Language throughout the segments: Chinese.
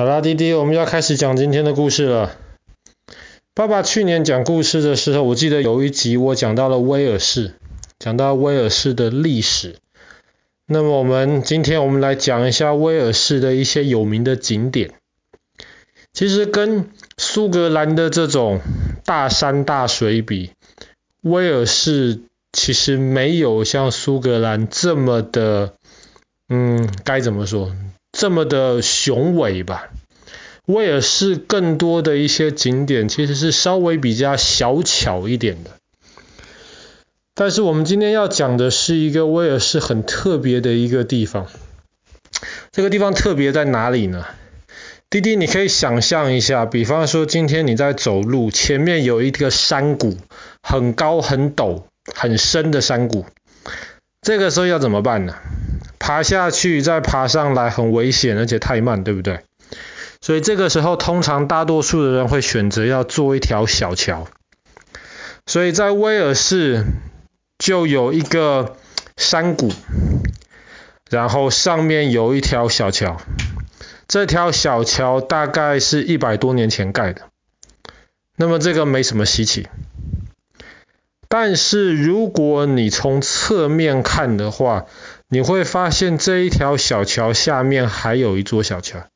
好啦，弟弟，我们要开始讲今天的故事了。爸爸去年讲故事的时候，我记得有一集我讲到了威尔士，讲到威尔士的历史。那么我们今天我们来讲一下威尔士的一些有名的景点。其实跟苏格兰的这种大山大水比，威尔士其实没有像苏格兰这么的，嗯，该怎么说？这么的雄伟吧，威尔士更多的一些景点其实是稍微比较小巧一点的。但是我们今天要讲的是一个威尔士很特别的一个地方。这个地方特别在哪里呢？滴滴，你可以想象一下，比方说今天你在走路，前面有一个山谷，很高、很陡、很深的山谷，这个时候要怎么办呢？爬下去再爬上来很危险，而且太慢，对不对？所以这个时候，通常大多数的人会选择要做一条小桥。所以在威尔士就有一个山谷，然后上面有一条小桥。这条小桥大概是一百多年前盖的，那么这个没什么稀奇。但是如果你从侧面看的话，你会发现这一条小桥下面还有一座小桥，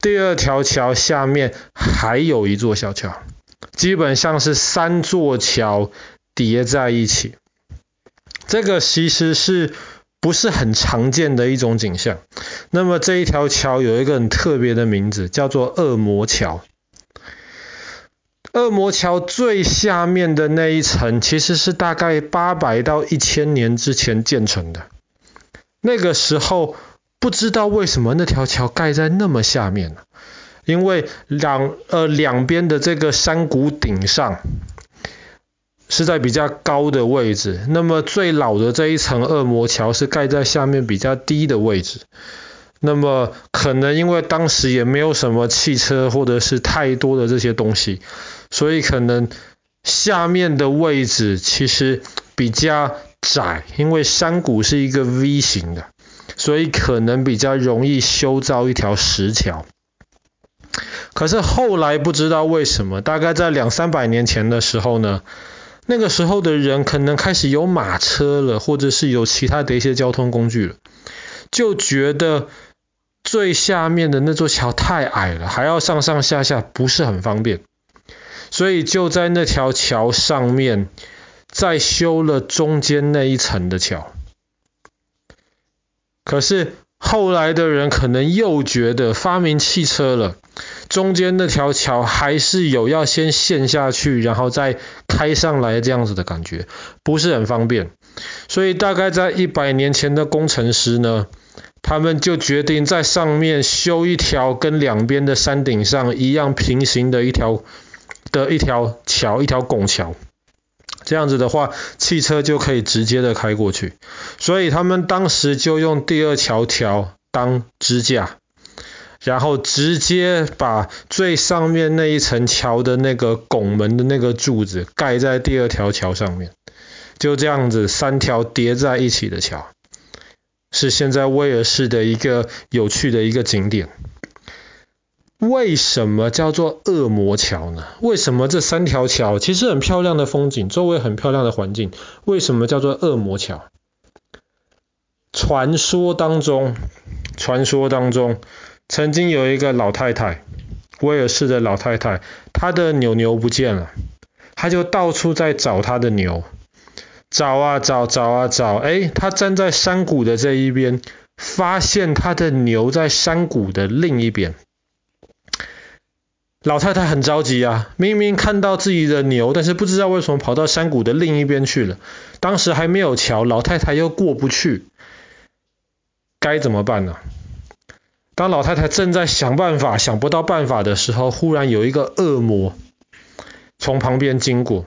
第二条桥下面还有一座小桥，基本上是三座桥叠在一起。这个其实是不是很常见的一种景象。那么这一条桥有一个很特别的名字，叫做恶魔桥。恶魔桥最下面的那一层，其实是大概八百到一千年之前建成的。那个时候不知道为什么那条桥盖在那么下面？因为两呃两边的这个山谷顶上是在比较高的位置，那么最老的这一层恶魔桥是盖在下面比较低的位置。那么可能因为当时也没有什么汽车或者是太多的这些东西。所以可能下面的位置其实比较窄，因为山谷是一个 V 型的，所以可能比较容易修造一条石桥。可是后来不知道为什么，大概在两三百年前的时候呢，那个时候的人可能开始有马车了，或者是有其他的一些交通工具了，就觉得最下面的那座桥太矮了，还要上上下下不是很方便。所以就在那条桥上面再修了中间那一层的桥。可是后来的人可能又觉得发明汽车了，中间那条桥还是有要先陷下去，然后再开上来这样子的感觉，不是很方便。所以大概在一百年前的工程师呢，他们就决定在上面修一条跟两边的山顶上一样平行的一条。的一条桥，一条拱桥，这样子的话，汽车就可以直接的开过去。所以他们当时就用第二条桥当支架，然后直接把最上面那一层桥的那个拱门的那个柱子盖在第二条桥上面，就这样子三条叠在一起的桥，是现在威尔士的一个有趣的一个景点。为什么叫做恶魔桥呢？为什么这三条桥其实很漂亮的风景，周围很漂亮的环境，为什么叫做恶魔桥？传说当中，传说当中，曾经有一个老太太，威尔士的老太太，她的牛牛不见了，她就到处在找她的牛，找啊找，找啊找，哎，她站在山谷的这一边，发现她的牛在山谷的另一边。老太太很着急啊，明明看到自己的牛，但是不知道为什么跑到山谷的另一边去了。当时还没有桥，老太太又过不去，该怎么办呢？当老太太正在想办法，想不到办法的时候，忽然有一个恶魔从旁边经过，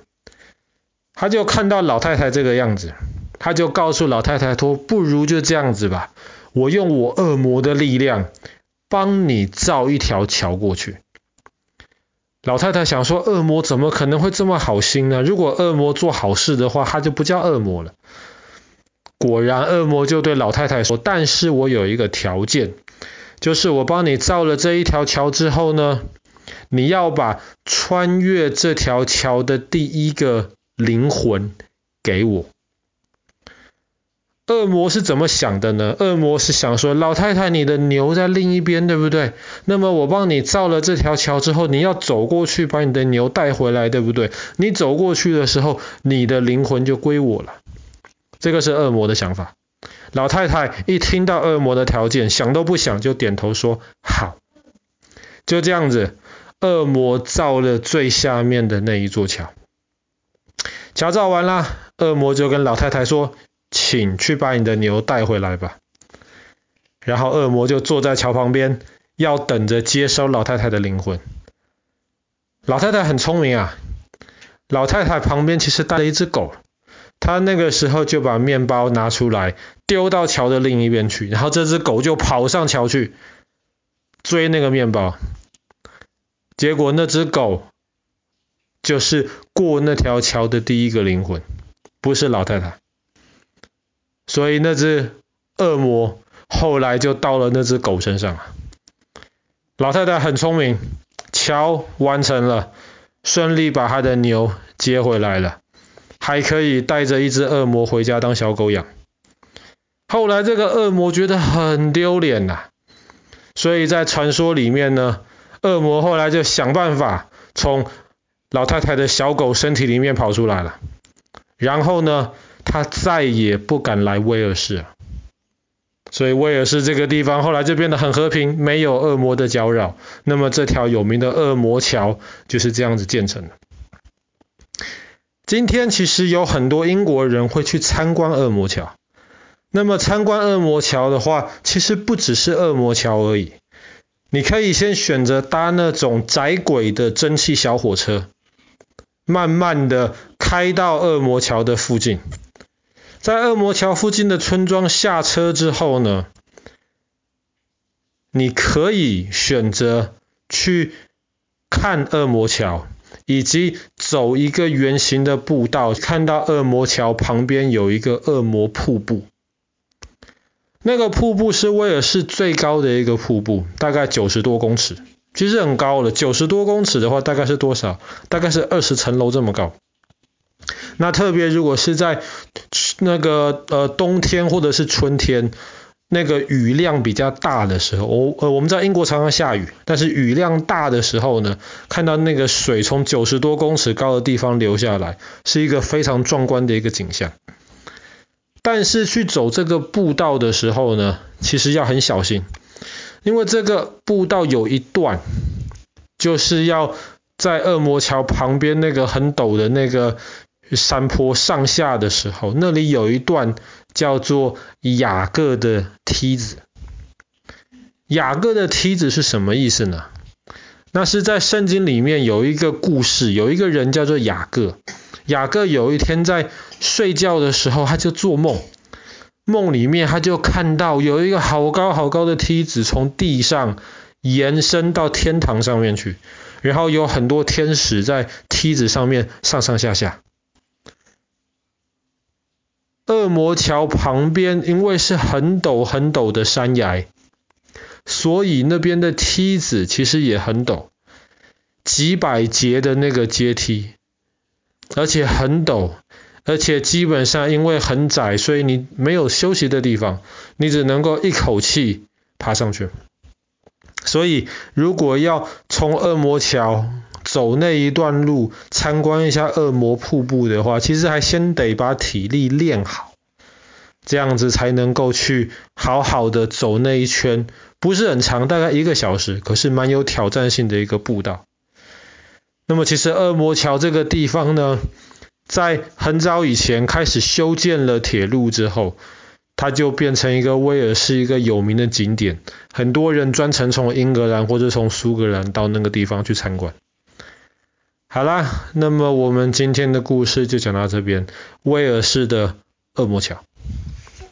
他就看到老太太这个样子，他就告诉老太太说：“不如就这样子吧，我用我恶魔的力量帮你造一条桥过去。”老太太想说，恶魔怎么可能会这么好心呢？如果恶魔做好事的话，他就不叫恶魔了。果然，恶魔就对老太太说：“但是我有一个条件，就是我帮你造了这一条桥之后呢，你要把穿越这条桥的第一个灵魂给我。恶魔是怎么想的呢？恶魔是想说，老太太，你的牛在另一边，对不对？那么我帮你造了这条桥之后，你要走过去把你的牛带回来，对不对？你走过去的时候，你的灵魂就归我了。这个是恶魔的想法。老太太一听到恶魔的条件，想都不想就点头说好。就这样子，恶魔造了最下面的那一座桥。桥造完了，恶魔就跟老太太说。请去把你的牛带回来吧。然后恶魔就坐在桥旁边，要等着接收老太太的灵魂。老太太很聪明啊，老太太旁边其实带了一只狗，她那个时候就把面包拿出来，丢到桥的另一边去，然后这只狗就跑上桥去追那个面包。结果那只狗就是过那条桥的第一个灵魂，不是老太太。所以那只恶魔后来就到了那只狗身上。老太太很聪明，桥完成了，顺利把她的牛接回来了，还可以带着一只恶魔回家当小狗养。后来这个恶魔觉得很丢脸呐，所以在传说里面呢，恶魔后来就想办法从老太太的小狗身体里面跑出来了，然后呢，他再也不敢来威尔士了，所以威尔士这个地方后来就变得很和平，没有恶魔的搅扰。那么这条有名的恶魔桥就是这样子建成的。今天其实有很多英国人会去参观恶魔桥。那么参观恶魔桥的话，其实不只是恶魔桥而已。你可以先选择搭那种窄轨的蒸汽小火车，慢慢的开到恶魔桥的附近。在恶魔桥附近的村庄下车之后呢，你可以选择去看恶魔桥，以及走一个圆形的步道，看到恶魔桥旁边有一个恶魔瀑布。那个瀑布是威尔士最高的一个瀑布，大概九十多公尺，其实很高了。九十多公尺的话，大概是多少？大概是二十层楼这么高。那特别如果是在那个呃冬天或者是春天，那个雨量比较大的时候，我呃我们在英国常常下雨，但是雨量大的时候呢，看到那个水从九十多公尺高的地方流下来，是一个非常壮观的一个景象。但是去走这个步道的时候呢，其实要很小心，因为这个步道有一段就是要在恶魔桥旁边那个很陡的那个。山坡上下的时候，那里有一段叫做雅各的梯子。雅各的梯子是什么意思呢？那是在圣经里面有一个故事，有一个人叫做雅各。雅各有一天在睡觉的时候，他就做梦，梦里面他就看到有一个好高好高的梯子从地上延伸到天堂上面去，然后有很多天使在梯子上面上上下下。恶魔桥旁边，因为是很陡很陡的山崖，所以那边的梯子其实也很陡，几百节的那个阶梯，而且很陡，而且基本上因为很窄，所以你没有休息的地方，你只能够一口气爬上去。所以如果要从恶魔桥走那一段路，参观一下恶魔瀑布的话，其实还先得把体力练好，这样子才能够去好好的走那一圈，不是很长，大概一个小时，可是蛮有挑战性的一个步道。那么其实恶魔桥这个地方呢，在很早以前开始修建了铁路之后，它就变成一个威尔士一个有名的景点，很多人专程从英格兰或者从苏格兰到那个地方去参观。好啦，那么我们今天的故事就讲到这边。威尔士的恶魔桥。